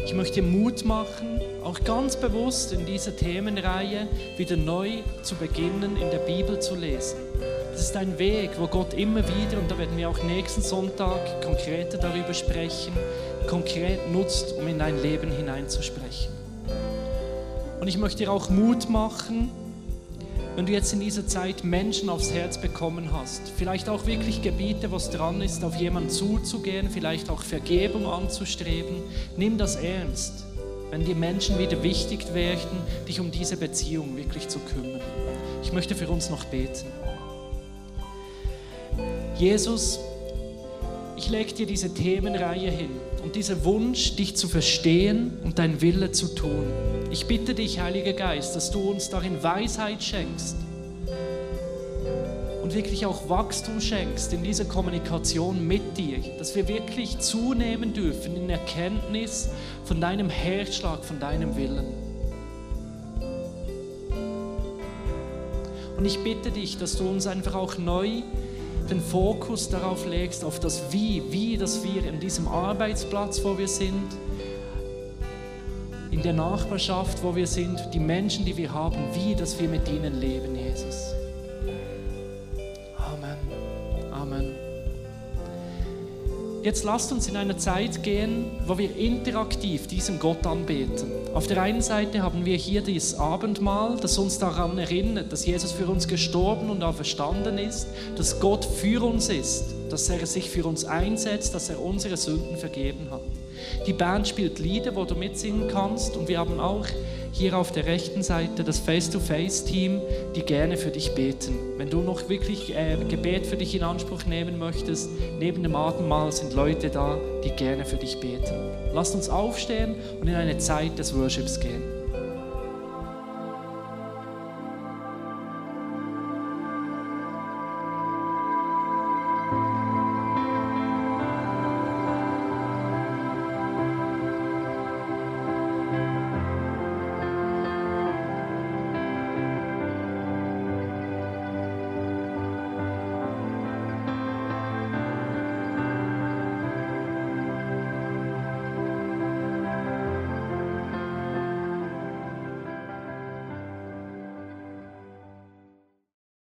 Ich möchte Mut machen, auch ganz bewusst in dieser Themenreihe wieder neu zu beginnen, in der Bibel zu lesen. Das ist ein Weg, wo Gott immer wieder, und da werden wir auch nächsten Sonntag konkreter darüber sprechen, konkret nutzt, um in dein Leben hineinzusprechen. Und ich möchte dir auch Mut machen, wenn du jetzt in dieser Zeit Menschen aufs Herz bekommen hast, vielleicht auch wirklich Gebiete, wo es dran ist, auf jemanden zuzugehen, vielleicht auch Vergebung anzustreben, nimm das ernst, wenn die Menschen wieder wichtig werden, dich um diese Beziehung wirklich zu kümmern. Ich möchte für uns noch beten. Jesus, ich lege dir diese Themenreihe hin und dieser Wunsch, dich zu verstehen und dein Wille zu tun. Ich bitte dich, Heiliger Geist, dass du uns darin Weisheit schenkst und wirklich auch Wachstum schenkst in dieser Kommunikation mit dir, dass wir wirklich zunehmen dürfen in Erkenntnis von deinem Herzschlag, von deinem Willen. Und ich bitte dich, dass du uns einfach auch neu den Fokus darauf legst, auf das Wie, wie, dass wir in diesem Arbeitsplatz, wo wir sind, in der Nachbarschaft, wo wir sind, die Menschen, die wir haben, wie, dass wir mit ihnen leben, Jesus. Amen. Amen. Jetzt lasst uns in eine Zeit gehen, wo wir interaktiv diesen Gott anbeten. Auf der einen Seite haben wir hier dieses Abendmahl, das uns daran erinnert, dass Jesus für uns gestorben und auferstanden ist, dass Gott für uns ist, dass er sich für uns einsetzt, dass er unsere Sünden vergeben hat. Die Band spielt Lieder, wo du mitsingen kannst und wir haben auch hier auf der rechten Seite das Face-to-Face-Team, die gerne für dich beten. Wenn du noch wirklich äh, Gebet für dich in Anspruch nehmen möchtest, neben dem Abendmahl sind Leute da, die gerne für dich beten. Lass uns aufstehen und in eine Zeit des Worships gehen.